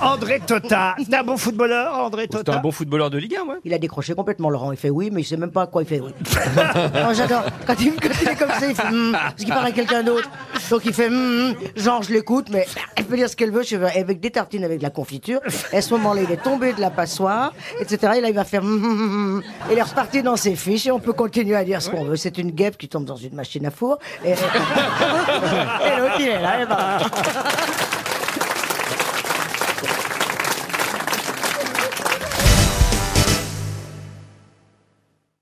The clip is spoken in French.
André Tota. C'est un bon footballeur, André Tota un bon footballeur de Ligue 1, ouais. Il a décroché complètement, Laurent. Il fait oui, mais il sait même pas à quoi il fait oui. Non, j'adore. Quand il, il est comme ça, il fait hum, parce qu'il parle à quelqu'un d'autre. Donc il fait hum, hum. genre je l'écoute, mais elle peut dire ce qu'elle veut. Je fais, avec des tartines avec de la confiture. Et à ce moment-là, il est tombé de la passoire, etc. Et là, il va faire hum, hum, hum, hum. Et il est reparti dans ses fiches et on peut continuer à dire ce qu'on veut. C'est une guêpe qui tombe dans une machine à four. Et, et l'autre, il est là, et ben. Thank you.